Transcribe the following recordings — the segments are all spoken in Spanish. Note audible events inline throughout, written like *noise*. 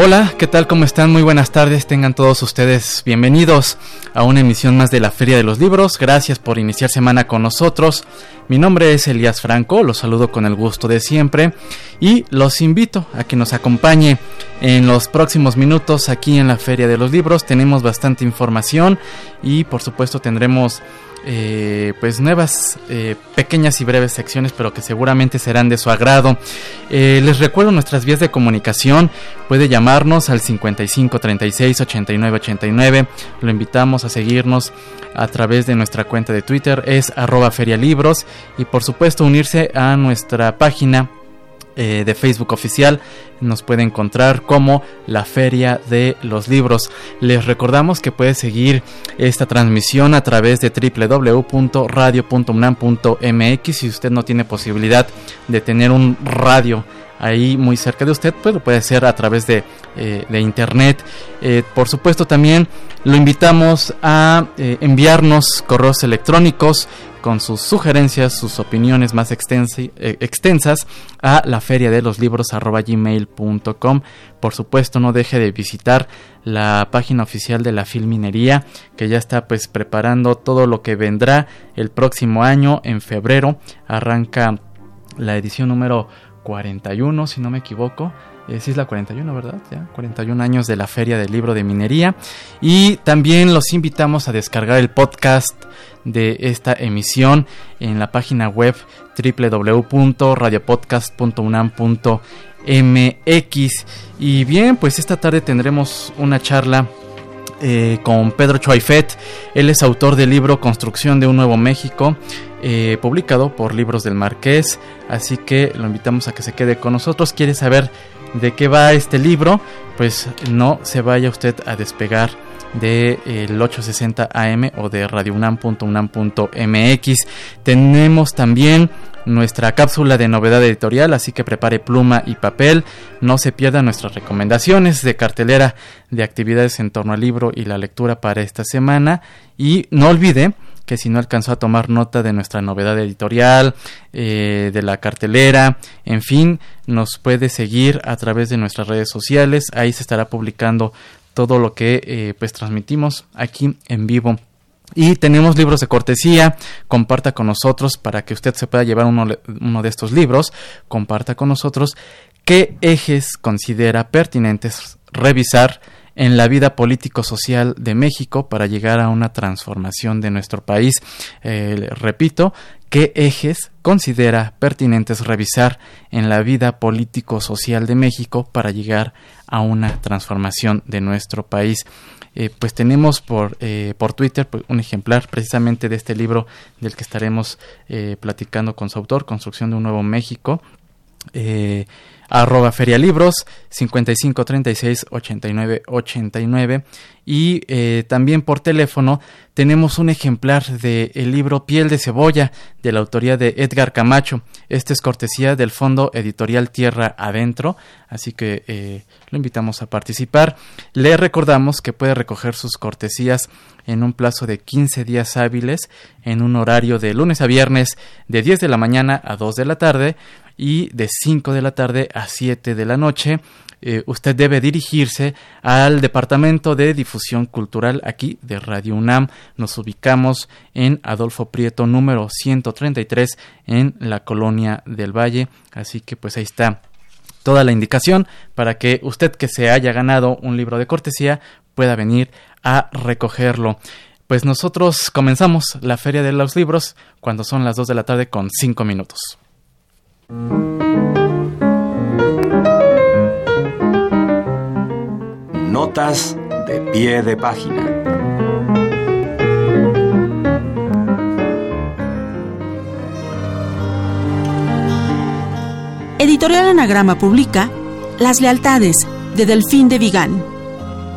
Hola, ¿qué tal? ¿Cómo están? Muy buenas tardes. Tengan todos ustedes bienvenidos a una emisión más de la Feria de los Libros. Gracias por iniciar semana con nosotros. Mi nombre es Elías Franco, los saludo con el gusto de siempre y los invito a que nos acompañe en los próximos minutos aquí en la Feria de los Libros. Tenemos bastante información y por supuesto tendremos eh, pues nuevas eh, pequeñas y breves secciones, pero que seguramente serán de su agrado. Eh, les recuerdo nuestras vías de comunicación. Puede llamarnos al 55 36 89 89. Lo invitamos a seguirnos a través de nuestra cuenta de Twitter, es arroba ferialibros. Y por supuesto unirse a nuestra página eh, de Facebook oficial nos puede encontrar como la Feria de los Libros. Les recordamos que puede seguir esta transmisión a través de www.radio.unam.mx si usted no tiene posibilidad de tener un radio ahí muy cerca de usted, pues lo puede hacer a través de, eh, internet. Eh, por supuesto también lo invitamos a enviarnos correos electrónicos con sus sugerencias, sus opiniones más eh, extensas a la feria de los libros gmail.com. Por supuesto, no deje de visitar la página oficial de la Filminería, que ya está pues preparando todo lo que vendrá el próximo año en febrero. Arranca la edición número 41, si no me equivoco. Eh, es la 41, ¿verdad? Ya, 41 años de la Feria del Libro de Minería. Y también los invitamos a descargar el podcast de esta emisión en la página web www.radiopodcast.unam.mx. Y bien, pues esta tarde tendremos una charla eh, con Pedro Choifet. Él es autor del libro Construcción de un Nuevo México, eh, publicado por Libros del Marqués. Así que lo invitamos a que se quede con nosotros. ¿Quiere saber de qué va este libro? Pues no se vaya usted a despegar del de, 860 AM o de radiounam.unam.mx. Tenemos también nuestra cápsula de novedad editorial, así que prepare pluma y papel. No se pierdan nuestras recomendaciones de cartelera de actividades en torno al libro y la lectura para esta semana. Y no olvide que si no alcanzó a tomar nota de nuestra novedad editorial, eh, de la cartelera, en fin, nos puede seguir a través de nuestras redes sociales. Ahí se estará publicando todo lo que eh, pues transmitimos aquí en vivo. Y tenemos libros de cortesía, comparta con nosotros para que usted se pueda llevar uno, uno de estos libros, comparta con nosotros qué ejes considera pertinentes revisar en la vida político-social de México para llegar a una transformación de nuestro país. Eh, repito, ¿qué ejes considera pertinentes revisar en la vida político-social de México para llegar a una transformación de nuestro país? Eh, pues tenemos por, eh, por Twitter pues, un ejemplar precisamente de este libro del que estaremos platicando con su autor, Construcción de un Nuevo México arroba ferialibros 55 36 89 89 y eh, también por teléfono tenemos un ejemplar del el libro Piel de Cebolla de la autoría de Edgar Camacho. Este es cortesía del Fondo Editorial Tierra Adentro, así que eh, lo invitamos a participar. Le recordamos que puede recoger sus cortesías en un plazo de 15 días hábiles en un horario de lunes a viernes de 10 de la mañana a 2 de la tarde y de 5 de la tarde a 7 de la noche eh, usted debe dirigirse al Departamento de Difusión Cultural aquí de Radio UNAM. Nos ubicamos en Adolfo Prieto número 133 en la Colonia del Valle. Así que pues ahí está toda la indicación para que usted que se haya ganado un libro de cortesía pueda venir a recogerlo. Pues nosotros comenzamos la Feria de los Libros cuando son las 2 de la tarde con 5 minutos. Notas de pie de página. Editorial Anagrama publica Las lealtades de Delfín de Vigan.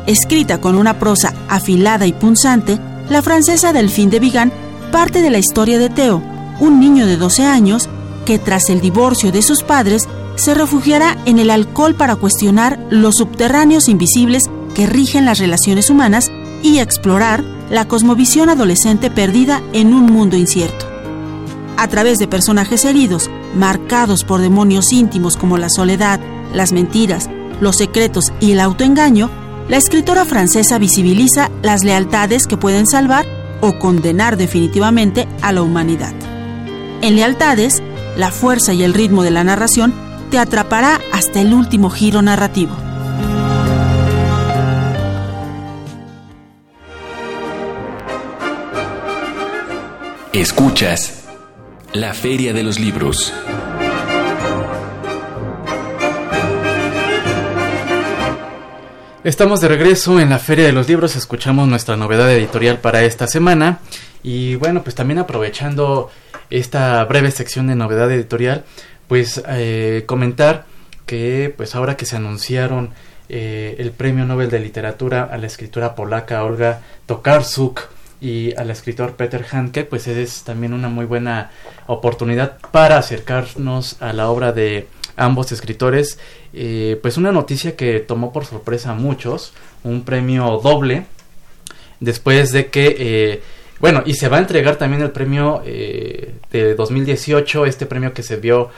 Escrita con una prosa afilada y punzante, la francesa Delfín de Vigan parte de la historia de Teo, un niño de 12 años que tras el divorcio de sus padres se refugiará en el alcohol para cuestionar los subterráneos invisibles que rigen las relaciones humanas y explorar la cosmovisión adolescente perdida en un mundo incierto. A través de personajes heridos, marcados por demonios íntimos como la soledad, las mentiras, los secretos y el autoengaño, la escritora francesa visibiliza las lealtades que pueden salvar o condenar definitivamente a la humanidad. En Lealtades, la fuerza y el ritmo de la narración te atrapará hasta el último giro narrativo. Escuchas la Feria de los Libros. Estamos de regreso en la Feria de los Libros, escuchamos nuestra novedad editorial para esta semana y bueno, pues también aprovechando esta breve sección de novedad editorial, pues eh, comentar que pues ahora que se anunciaron eh, el Premio Nobel de Literatura a la escritora polaca Olga Tokarczuk y al escritor Peter Handke, pues es también una muy buena oportunidad para acercarnos a la obra de ambos escritores, eh, pues una noticia que tomó por sorpresa a muchos, un premio doble, después de que, bueno, y se va a entregar también el premio eh, de 2018, este premio que se vio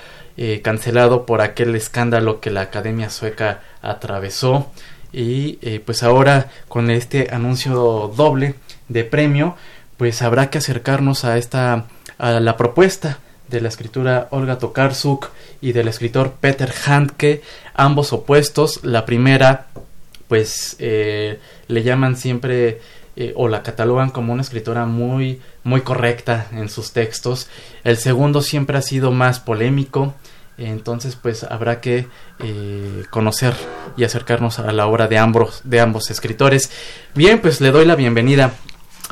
cancelado por aquel escándalo que la Academia Sueca atravesó. Y pues ahora con este anuncio doble de premio, pues habrá que acercarnos a esta a la propuesta de la escritura Olga Tokarczuk y del escritor Peter Handke, ambos opuestos. La primera, pues eh, le llaman siempre eh, o la catalogan como una escritora muy, muy correcta en sus textos. El segundo siempre ha sido más polémico. Entonces, pues habrá que eh, conocer y acercarnos a la obra de ambos, de ambos escritores. Bien, pues le doy la bienvenida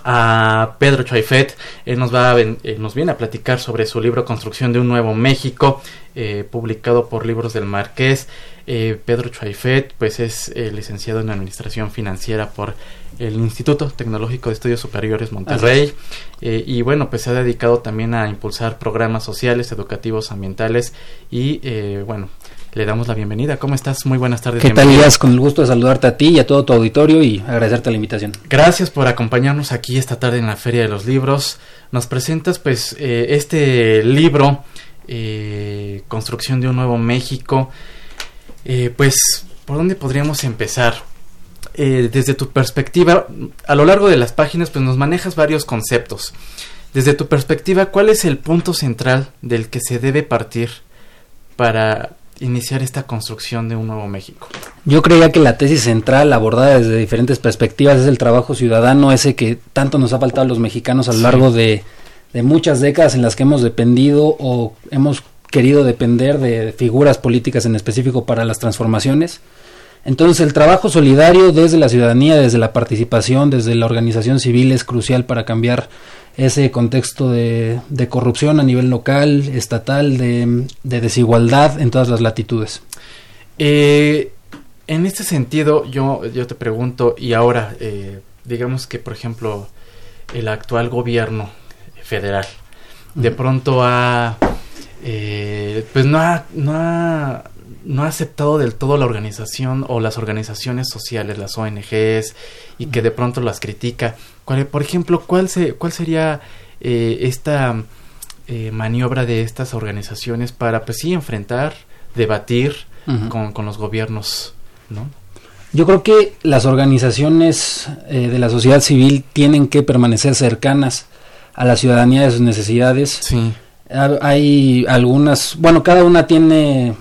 a Pedro Choifet. Él nos, va nos viene a platicar sobre su libro Construcción de un Nuevo México, eh, publicado por Libros del Marqués. Eh, Pedro Choifet pues es eh, licenciado en Administración Financiera por el Instituto Tecnológico de Estudios Superiores Monterrey. y bueno, pues se ha dedicado también a impulsar programas sociales, educativos, ambientales y bueno, le damos la bienvenida. ¿Cómo estás? Muy buenas tardes. ¿Qué tal, Díaz? Con el gusto de saludarte a ti y a todo tu auditorio y agradecerte la invitación. Gracias por acompañarnos aquí esta tarde en la Feria de los Libros. Nos presentas, pues, eh, este libro, eh, Construcción de un Nuevo México. Eh, pues, ¿por dónde podríamos empezar? desde tu perspectiva, a lo largo de las páginas, pues nos manejas varios conceptos. Desde tu perspectiva, ¿cuál es el punto central del que se debe partir para iniciar esta construcción de un nuevo México? Yo creía que la tesis central abordada desde diferentes perspectivas es el trabajo ciudadano, ese que tanto nos ha faltado a los mexicanos a lo largo de, de muchas décadas en las que hemos dependido o hemos querido depender de figuras políticas en específico para las transformaciones. Entonces el trabajo solidario desde la ciudadanía, desde la participación, desde la organización civil es crucial para cambiar ese contexto de, corrupción a nivel local, estatal, de, desigualdad en todas las latitudes. Eh, en este sentido, yo, yo te pregunto, y ahora, eh, digamos que, por ejemplo, el actual gobierno federal de pronto ha, eh, pues no ha, no ha no ha aceptado del todo la organización o las organizaciones sociales, las ONGs, y que de pronto las critica. Por ejemplo, ¿cuál, se, cuál sería eh, esta eh, maniobra de estas organizaciones para, pues sí, enfrentar, debatir con, con, los gobiernos, ¿no? Yo creo que las organizaciones eh, de la sociedad civil tienen que permanecer cercanas a la ciudadanía de sus necesidades. Sí. Hay algunas, bueno, cada una tiene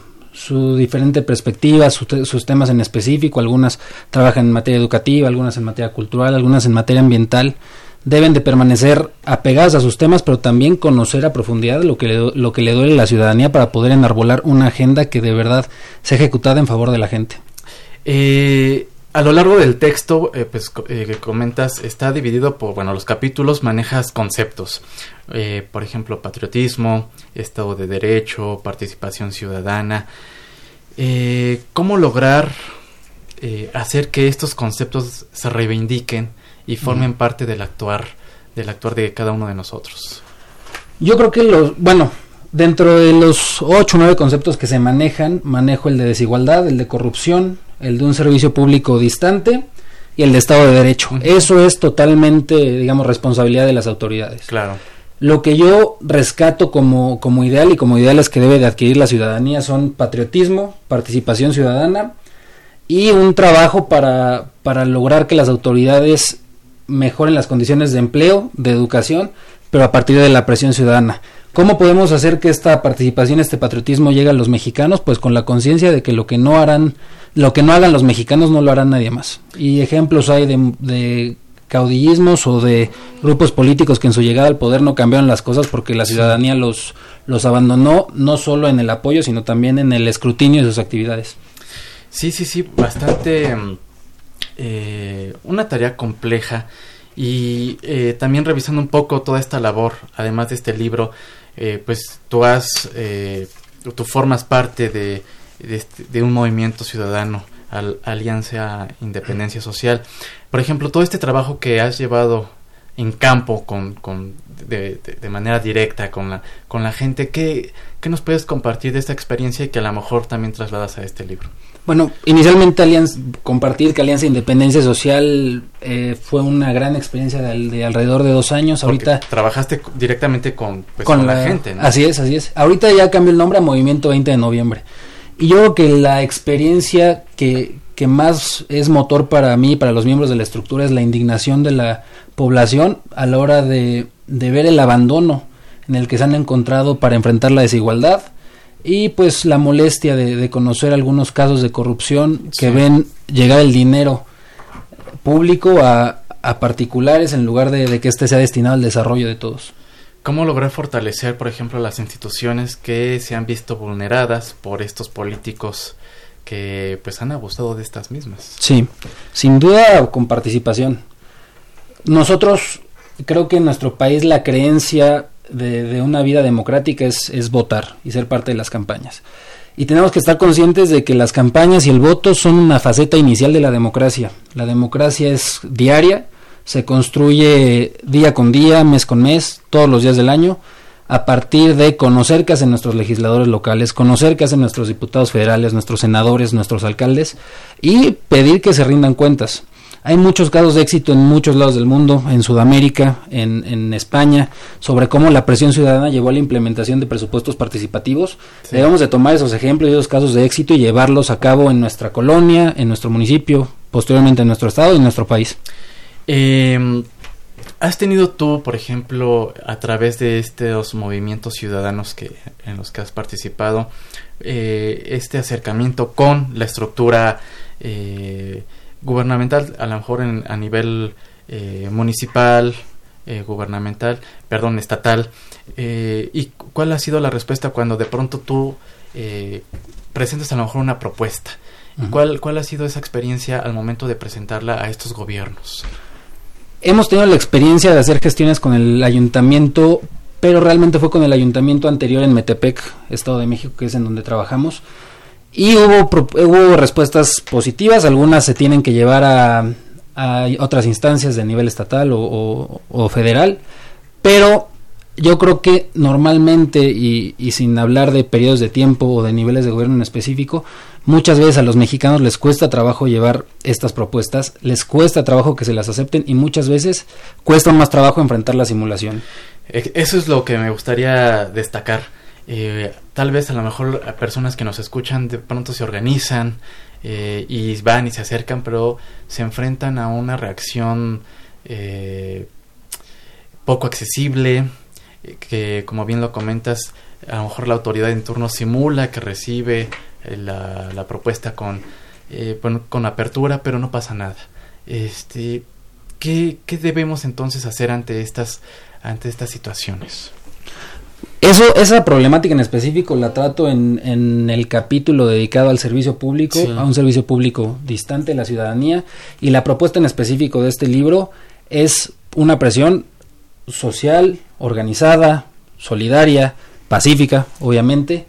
su diferente perspectiva, sus temas en específico, algunas trabajan en materia educativa, algunas en materia cultural, algunas en materia ambiental, deben de permanecer apegadas a sus temas, pero también conocer a profundidad lo que le, lo que le duele a la ciudadanía para poder enarbolar una agenda que de verdad sea ejecutada en favor de la gente. Eh, a lo largo del texto, eh, pues eh, que comentas, está dividido por, bueno, los capítulos manejas conceptos, eh, por ejemplo, patriotismo, Estado de Derecho, participación ciudadana. ¿Cómo lograr hacer que estos conceptos se reivindiquen y formen parte del actuar del actuar de cada uno de nosotros. Yo creo que los, bueno, dentro de los ocho o nueve conceptos que se manejan, manejo el de desigualdad, el de corrupción, el de un servicio público distante y el de Estado de Derecho. Eso es totalmente, digamos, responsabilidad de las autoridades. Claro. Lo que yo rescato como, como ideal y como ideales que debe de adquirir la ciudadanía son patriotismo, participación ciudadana y un trabajo para, para lograr que las autoridades mejoren las condiciones de empleo, de educación, pero a partir de la presión ciudadana. ¿Cómo podemos hacer que esta participación, este patriotismo llegue a los mexicanos? Pues con la conciencia de que lo que no harán, lo que no hagan los mexicanos no lo harán nadie más. Y ejemplos hay de, caudillismos o de grupos políticos que en su llegada al poder no cambiaron las cosas porque la ciudadanía los, los abandonó no solo en el apoyo, sino también en el escrutinio de sus actividades. Sí, sí, sí, bastante eh, una tarea compleja y eh, también revisando un poco toda esta labor, además de este libro, eh, pues tú has, eh, tú formas parte de, de, este, un movimiento ciudadano, al, Alianza Independencia Social. Por ejemplo, todo este trabajo que has llevado en campo con, con de, de, manera directa con la, con la gente, ¿qué, ¿qué nos puedes compartir de esta experiencia y que a lo mejor también trasladas a este libro? Bueno, inicialmente Alianza, compartir que Alianza Independencia Social eh, fue una gran experiencia de, de, alrededor de dos años. Porque Ahorita trabajaste directamente con, pues, con, la, gente. ¿no? Así es, así es. Ahorita ya cambió el nombre a Movimiento 20 de Noviembre. Y yo creo que la experiencia que, que más es motor para mí, para los miembros de la estructura, es la indignación de la población a la hora de, de ver el abandono en el que se han encontrado para enfrentar la desigualdad y pues la molestia de, de conocer algunos casos de corrupción que ven llegar el dinero público a, a particulares en lugar de, de, que éste sea destinado al desarrollo de todos. ¿Cómo lograr fortalecer, por ejemplo, las instituciones que se han visto vulneradas por estos políticos que pues han abusado de estas mismas? Sí, sin duda con participación. Nosotros creo que en nuestro país la creencia de, una vida democrática es, es votar y ser parte de las campañas. Y tenemos que estar conscientes de que las campañas y el voto son una faceta inicial de la democracia. La democracia es diaria, se construye día con día, mes con mes, todos los días del año, a partir de conocer qué hacen nuestros legisladores locales, conocer qué hacen nuestros diputados federales, nuestros senadores, nuestros alcaldes y pedir que se rindan cuentas. Hay muchos casos de éxito en muchos lados del mundo, en Sudamérica, en, en España, sobre cómo la presión ciudadana llevó a la implementación de presupuestos participativos. Sí. Debemos de tomar esos ejemplos y esos casos de éxito y llevarlos a cabo en nuestra colonia, en nuestro municipio, posteriormente en nuestro estado y en nuestro país. Eh, ¿Has tenido tú, por ejemplo, a través de estos movimientos ciudadanos que, en los que has participado, eh, este acercamiento con la estructura eh, gubernamental, a lo mejor en, a nivel eh, municipal, eh, gubernamental, perdón, estatal. Eh, ¿Y cuál ha sido la respuesta cuando de pronto tú eh, presentas a lo mejor una propuesta? Uh -huh. ¿Cuál, ¿Cuál ha sido esa experiencia al momento de presentarla a estos gobiernos? Hemos tenido la experiencia de hacer gestiones con el ayuntamiento, pero realmente fue con el ayuntamiento anterior en Metepec, Estado de México, que es en donde trabajamos y hubo, hubo respuestas positivas, algunas se tienen que llevar a, a otras instancias de nivel estatal o, o, federal, pero yo creo que normalmente, y, y, sin hablar de periodos de tiempo o de niveles de gobierno en específico, muchas veces a los mexicanos les cuesta trabajo llevar estas propuestas, les cuesta trabajo que se las acepten y muchas veces cuesta más trabajo enfrentar la simulación. Eso es lo que me gustaría destacar eh, tal vez a lo mejor personas que nos escuchan de pronto se organizan eh, y van y se acercan, pero se enfrentan a una reacción eh, poco accesible, que como bien lo comentas, a lo mejor la autoridad en turno simula que recibe la, la propuesta con, con apertura, pero no pasa nada. Este, ¿qué, ¿Qué debemos entonces hacer ante estas, ante estas situaciones? Eso, esa problemática en específico la trato en, en el capítulo dedicado al servicio público, sí. a un servicio público distante de la ciudadanía, y la propuesta en específico de este libro es una presión social, organizada, solidaria, pacífica, obviamente,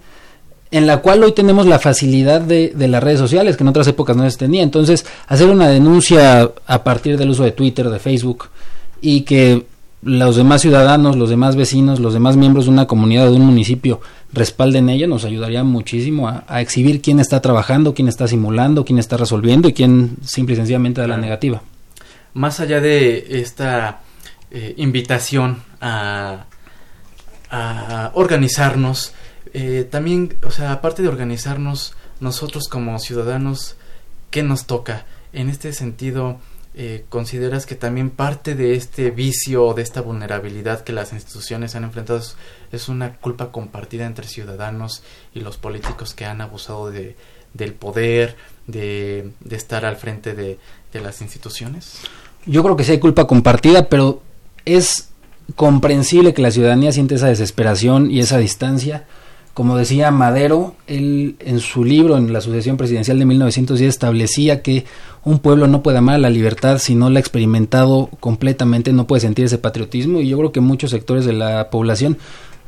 en la cual hoy tenemos la facilidad de, de, las redes sociales, que en otras épocas no se tenía. Entonces, hacer una denuncia a partir del uso de Twitter, de Facebook, y que los demás ciudadanos, los demás vecinos, los demás miembros de una comunidad, de un municipio, respalden ella, nos ayudaría muchísimo a, exhibir quién está trabajando, quién está simulando, quién está resolviendo y quién simple y sencillamente da la negativa. Más allá de esta eh, invitación a, a organizarnos, eh, también, o sea, aparte de organizarnos, nosotros como ciudadanos, ¿qué nos toca? En este sentido, eh, ¿consideras que también parte de este vicio o de esta vulnerabilidad que las instituciones han enfrentado es, una culpa compartida entre ciudadanos y los políticos que han abusado de, del poder, de, de estar al frente de, de las instituciones? Yo creo que sí hay culpa compartida, pero es comprensible que la ciudadanía siente esa desesperación y esa distancia como decía Madero, él en su libro, en la sucesión presidencial de 1910, establecía que un pueblo no puede amar la libertad si no la ha experimentado completamente, no puede sentir ese patriotismo y yo creo que muchos sectores de la población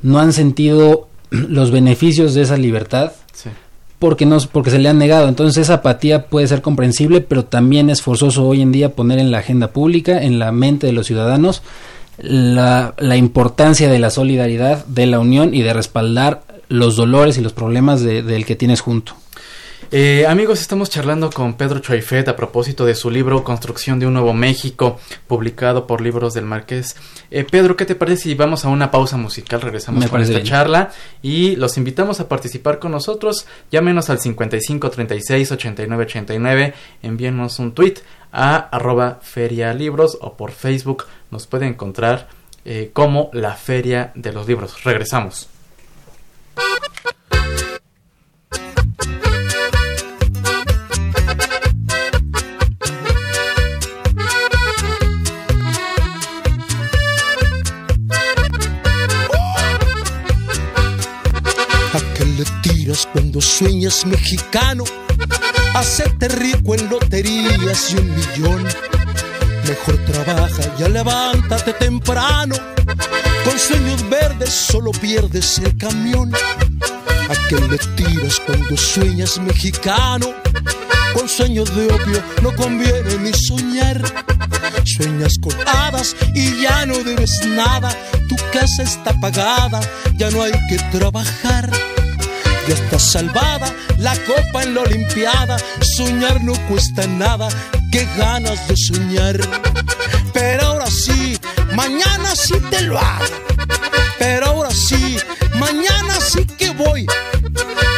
no han sentido *clears throat* los beneficios de esa libertad porque, no, porque se le han negado. Entonces esa apatía puede ser comprensible, pero también es forzoso hoy en día poner en la agenda pública, en la mente de los ciudadanos, la, la importancia de la solidaridad, de la unión y de respaldar los dolores y los problemas del que tienes junto. Eh, amigos, estamos charlando con Pedro Choifet a propósito de su libro Construcción de un Nuevo México, publicado por Libros del Marqués. Eh, Pedro, ¿qué te parece si vamos a una pausa musical? Regresamos con esta charla y los invitamos a participar con nosotros. Llámenos al 55 36 89 89, envíenos un tweet a arroba feria libros o por Facebook nos puede encontrar eh, como la Feria de los Libros. Regresamos. Cuando sueñas mexicano. Hacerte rico en loterías y un millón. Mejor trabaja, ya levántate temprano. Con sueños verdes solo pierdes el camión. ¿A qué le tiras cuando sueñas mexicano? Con sueños de opio no conviene ni soñar. Sueñas con hadas y ya no debes nada. Tu casa está pagada, ya no hay que trabajar ya está salvada la copa en la Olimpiada. Soñar no cuesta nada, qué ganas de soñar. Pero ahora sí, mañana sí te lo hago. Pero ahora sí, mañana sí que voy.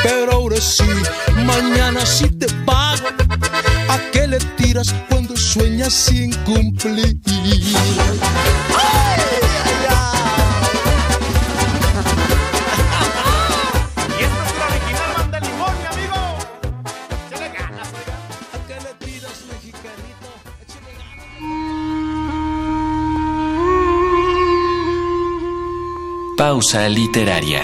Pero ahora sí, mañana sí te pago. ¿A qué le tiras cuando sueñas sin cumplir? Pausa literaria.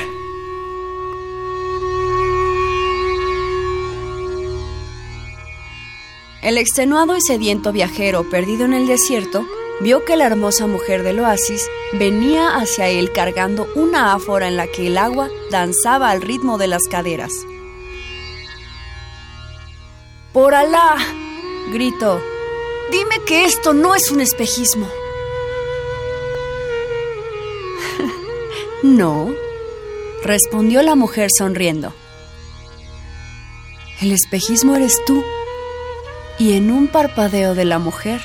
El extenuado y sediento viajero perdido en el desierto vio que la hermosa mujer del oasis venía hacia él cargando una áfora en la que el agua danzaba al ritmo de las caderas. ¡Por Alá! gritó. Dime que esto no es un espejismo. No, respondió la mujer sonriendo. El espejismo eres tú. Y en un parpadeo de la mujer,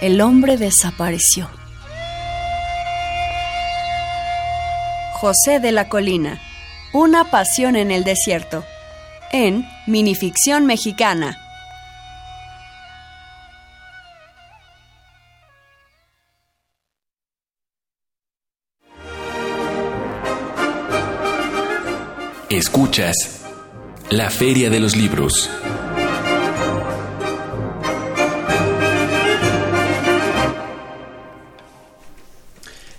el hombre desapareció. José de la Colina, Una pasión en el desierto, en Minificción Mexicana. Escuchas La Feria de los Libros.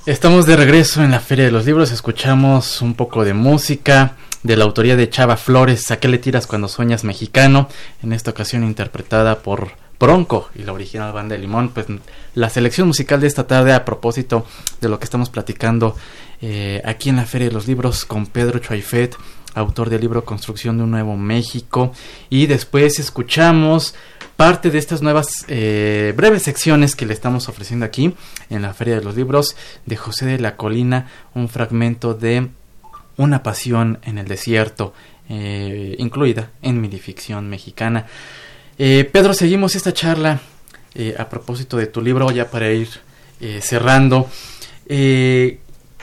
Estamos de regreso en la Feria de los Libros, escuchamos un poco de música de la autoría de Chava Flores, ¿A qué le tiras cuando sueñas mexicano? En esta ocasión interpretada por Bronco y la original banda de Limón. Pues la selección musical de esta tarde a propósito de lo que estamos platicando eh, aquí en la Feria de los Libros con Pedro Chuaifet autor del libro Construcción de un Nuevo México. Y después escuchamos parte de estas nuevas eh, breves secciones que le estamos ofreciendo aquí en la Feria de los Libros de José de la Colina, un fragmento de Una pasión en el desierto, eh, incluida en minificción mexicana. Eh, Pedro, seguimos esta charla a propósito de tu libro, ya para ir cerrando.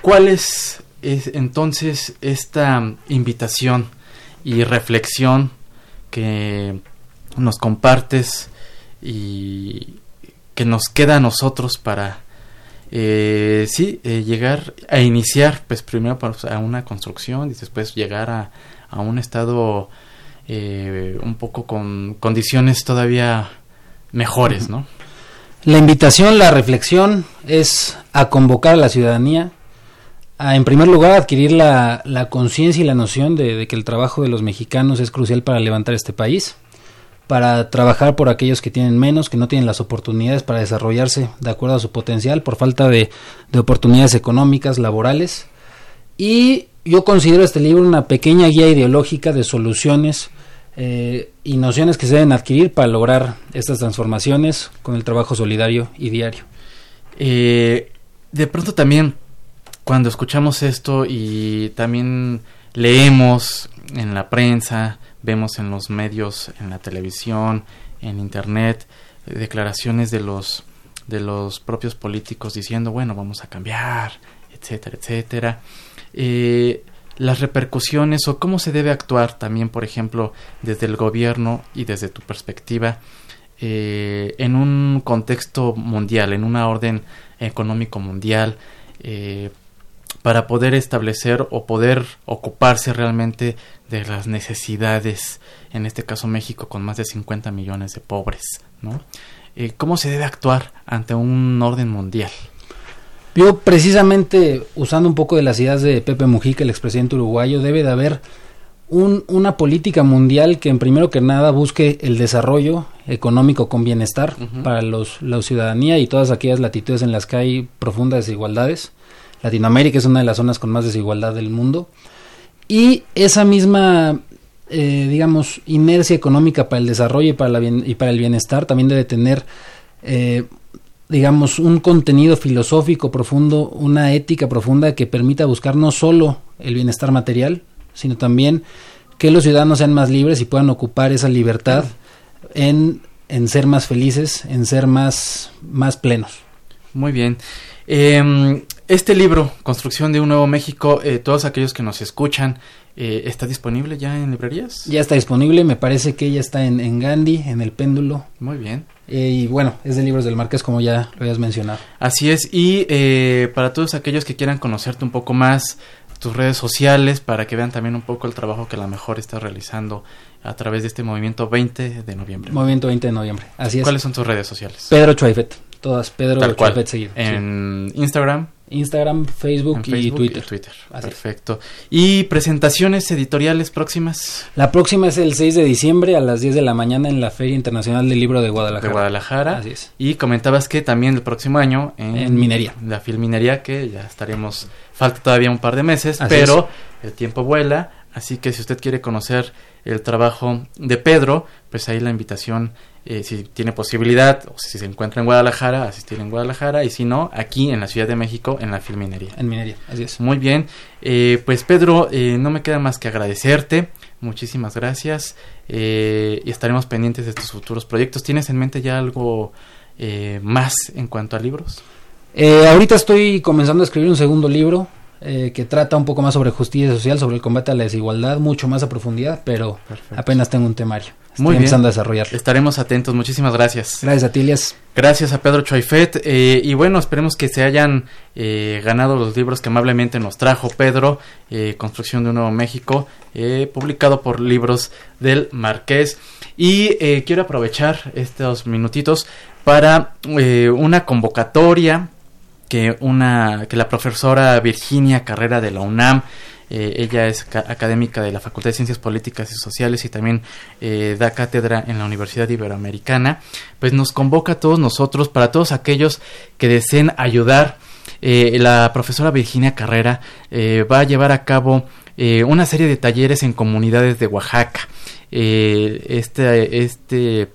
¿Cuál es entonces esta invitación y reflexión que nos compartes y que nos queda a nosotros para eh, sí eh, llegar a iniciar pues primero pues, a una construcción y después llegar a, a un estado eh, un poco con condiciones todavía mejores no la invitación la reflexión es a convocar a la ciudadanía en primer lugar adquirir la, la conciencia y la noción de, de que el trabajo de los mexicanos es crucial para levantar este país para trabajar por aquellos que tienen menos, que no tienen las oportunidades para desarrollarse de acuerdo a su potencial, por falta de, oportunidades económicas, laborales. Y yo considero este libro una pequeña guía ideológica de soluciones eh, y nociones que se deben adquirir para lograr estas transformaciones con el trabajo solidario y diario. Eh, de pronto también, cuando escuchamos esto y también leemos en la prensa, vemos en los medios, en la televisión, en internet, declaraciones de los de los propios políticos diciendo bueno vamos a cambiar etcétera etcétera. Eh, las repercusiones o cómo se debe actuar también por ejemplo desde el gobierno y desde tu perspectiva eh, en un contexto mundial en una orden económico mundial eh, para poder establecer o poder ocuparse realmente de las necesidades, en este caso México con más de 50 millones de pobres, ¿no? Eh, ¿Cómo se debe actuar ante un orden mundial? Yo precisamente usando un poco de las ideas de Pepe Mujica, el expresidente uruguayo, debe de haber un, una política mundial que en primero que nada busque el desarrollo económico con bienestar para los, la ciudadanía y todas aquellas latitudes en las que hay profundas desigualdades Latinoamérica es una de las zonas con más desigualdad del mundo. Y esa misma, eh, digamos, inercia económica para el desarrollo y para, el bienestar también debe tener, eh, digamos, un contenido filosófico profundo, una ética profunda que permita buscar no solo el bienestar material, sino también que los ciudadanos sean más libres y puedan ocupar esa libertad en, en ser más felices, en ser más, más plenos. Muy bien. Eh, este libro, Construcción de un Nuevo México, eh, todos aquellos que nos escuchan, eh, ¿está disponible ya en librerías? Ya está disponible, me parece que ya está en, Gandhi, en El Péndulo. Muy bien. Eh, y bueno, es de Libros del Marqués, como ya lo habías mencionado. Así es, y para todos aquellos que quieran conocerte un poco más, tus redes sociales, para que vean también un poco el trabajo que a lo mejor estás realizando a través de este movimiento 20 de noviembre. Movimiento 20 de noviembre, así es. ¿Cuáles son tus redes sociales? Pedro Chuaifet, todas Pedro Chuaifet seguido. En Instagram. Instagram, Facebook, y Twitter. Perfecto. ¿Y presentaciones editoriales próximas? La próxima es el 6 de diciembre a las 10 de la mañana en la Feria Internacional del Libro de Guadalajara. De Guadalajara. Así es. Y comentabas que también el próximo año en, Minería. La Filminería, que ya estaremos, falta todavía un par de meses, pero el tiempo vuela. Así que si usted quiere conocer el trabajo de Pedro, pues ahí la invitación eh, si tiene posibilidad, o si se encuentra en Guadalajara, asistir en Guadalajara, y si no, aquí en la Ciudad de México, en la Filminería. En Minería, así es. Muy bien. Eh, pues Pedro, eh, no me queda más que agradecerte. Muchísimas gracias. y estaremos pendientes de tus futuros proyectos. ¿Tienes en mente ya algo más en cuanto a libros? ahorita estoy comenzando a escribir un segundo libro. Que trata un poco más sobre justicia social, sobre el combate a la desigualdad, mucho más a profundidad, pero apenas tengo un temario. Muy bien. a desarrollar. Estaremos atentos. Muchísimas gracias. Gracias a Tilias. Gracias a Pedro Choifet. Eh, y bueno, esperemos que se hayan eh, ganado los libros que amablemente nos trajo Pedro. Eh, Construcción de un Nuevo México, publicado por Libros del Marqués. Y quiero aprovechar estos minutitos para una convocatoria que, una, que la profesora Virginia Carrera de la UNAM eh, ella es académica de la Facultad de Ciencias Políticas y Sociales y también eh, da cátedra en la Universidad Iberoamericana. Pues nos convoca a todos nosotros, para todos aquellos que deseen ayudar. Eh, la profesora Virginia Carrera va a llevar a cabo eh, una serie de talleres en comunidades de Oaxaca. Eh, este, este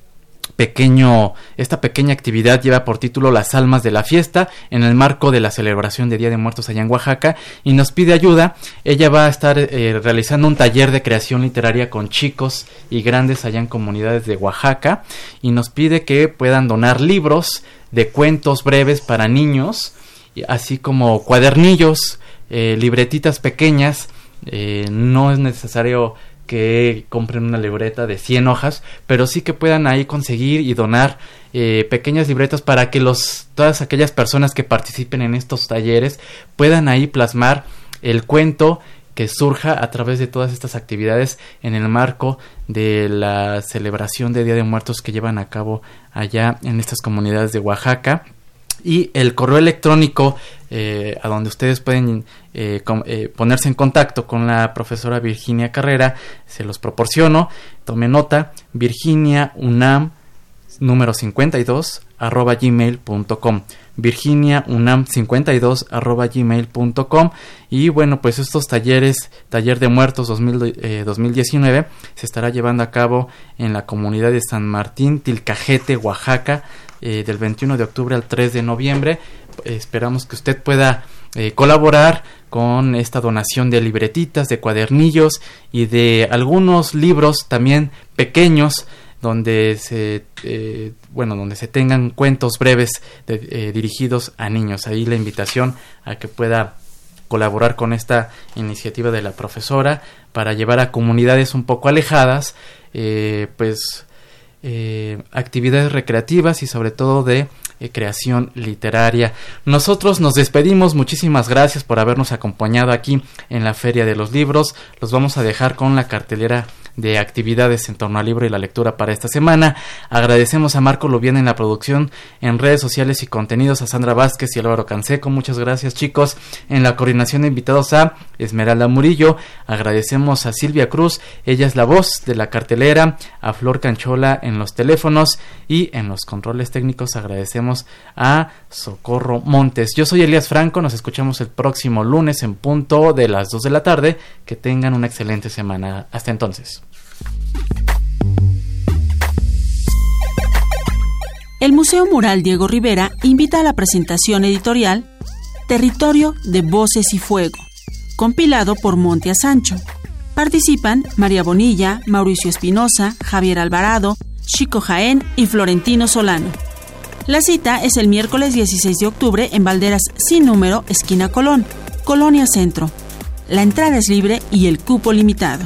pequeño, esta pequeña actividad lleva por título Las almas de la fiesta en el marco de la celebración de Día de Muertos allá en Oaxaca y nos pide ayuda. Ella va a estar eh, realizando un taller de creación literaria con chicos y grandes allá en comunidades de Oaxaca y nos pide que puedan donar libros de cuentos breves para niños, así como cuadernillos, eh, libretitas pequeñas. Eh, no es necesario que compren una libreta de 100 hojas, pero sí que puedan ahí conseguir y donar eh, pequeñas libretas para que los, todas aquellas personas que participen en estos talleres puedan ahí plasmar el cuento que surja a través de todas estas actividades en el marco de la celebración de Día de Muertos que llevan a cabo allá en estas comunidades de Oaxaca y el correo electrónico eh, a donde ustedes pueden eh, eh, ponerse en contacto con la profesora Virginia Carrera, se los proporciono, tome nota, Virginia Unam número 52 arroba gmail.com Virginia Unam 52 arroba gmail.com y bueno pues estos talleres taller de muertos 2019 se estará llevando a cabo en la comunidad de San Martín Tilcajete Oaxaca eh, del 21 de octubre al 3 de noviembre. Esperamos que usted pueda eh, colaborar con esta donación de libretitas, de cuadernillos y de algunos libros también pequeños donde se eh, bueno donde se tengan cuentos breves dirigidos a niños ahí la invitación a que pueda colaborar con esta iniciativa de la profesora para llevar a comunidades un poco alejadas pues eh, actividades recreativas y sobre todo de eh, creación literaria. Nosotros nos despedimos, muchísimas gracias por habernos acompañado aquí en la Feria de los Libros. Los vamos a dejar con la cartelera de actividades en torno al libro y la lectura para esta semana. Agradecemos a Marco Lubián en la producción, en redes sociales y contenidos, a Sandra Vázquez y Álvaro Canseco. Muchas gracias, chicos. En la coordinación invitados a Esmeralda Murillo. Agradecemos a Silvia Cruz, ella es la voz de la cartelera, a Flor Canchola en los teléfonos y en los controles técnicos agradecemos a Socorro Montes. Yo soy Elías Franco, nos escuchamos el próximo lunes en punto de las 2 de la tarde. Que tengan una excelente semana. Hasta entonces. El Museo Mural Diego Rivera invita a la presentación editorial Territorio de Voces y Fuego, compilado por Monte Sancho. Participan María Bonilla, Mauricio Espinosa, Javier Alvarado, Chico Jaén y Florentino Solano. La cita es el miércoles 16 de octubre en Valderas sin número, esquina Colón, Colonia Centro. La entrada es libre y el cupo limitado.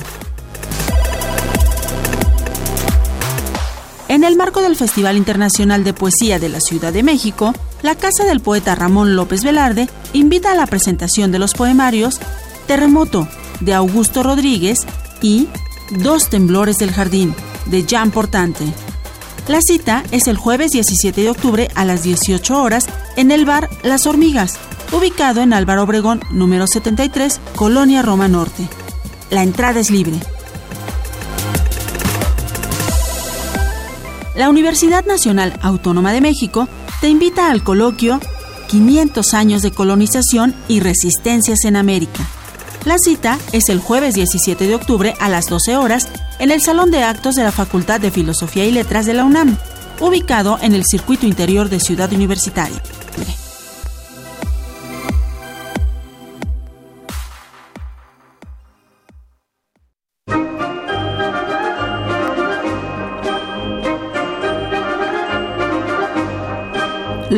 En el marco del Festival Internacional de Poesía de la Ciudad de México, la Casa del Poeta Ramón López Velarde invita a la presentación de los poemarios Terremoto, de Augusto Rodríguez, y Dos Temblores del Jardín, de Jan Portante. La cita es el jueves 17 de octubre a las 18 horas en el bar Las Hormigas, ubicado en Álvaro Obregón, número 73, Colonia Roma Norte. La entrada es libre. La Universidad Nacional Autónoma de México te invita al coloquio 500 años de colonización y resistencias en América. La cita es el jueves 17 de octubre a las 12 horas en el Salón de Actos de la Facultad de Filosofía y Letras de la UNAM, ubicado en el circuito interior de Ciudad Universitaria.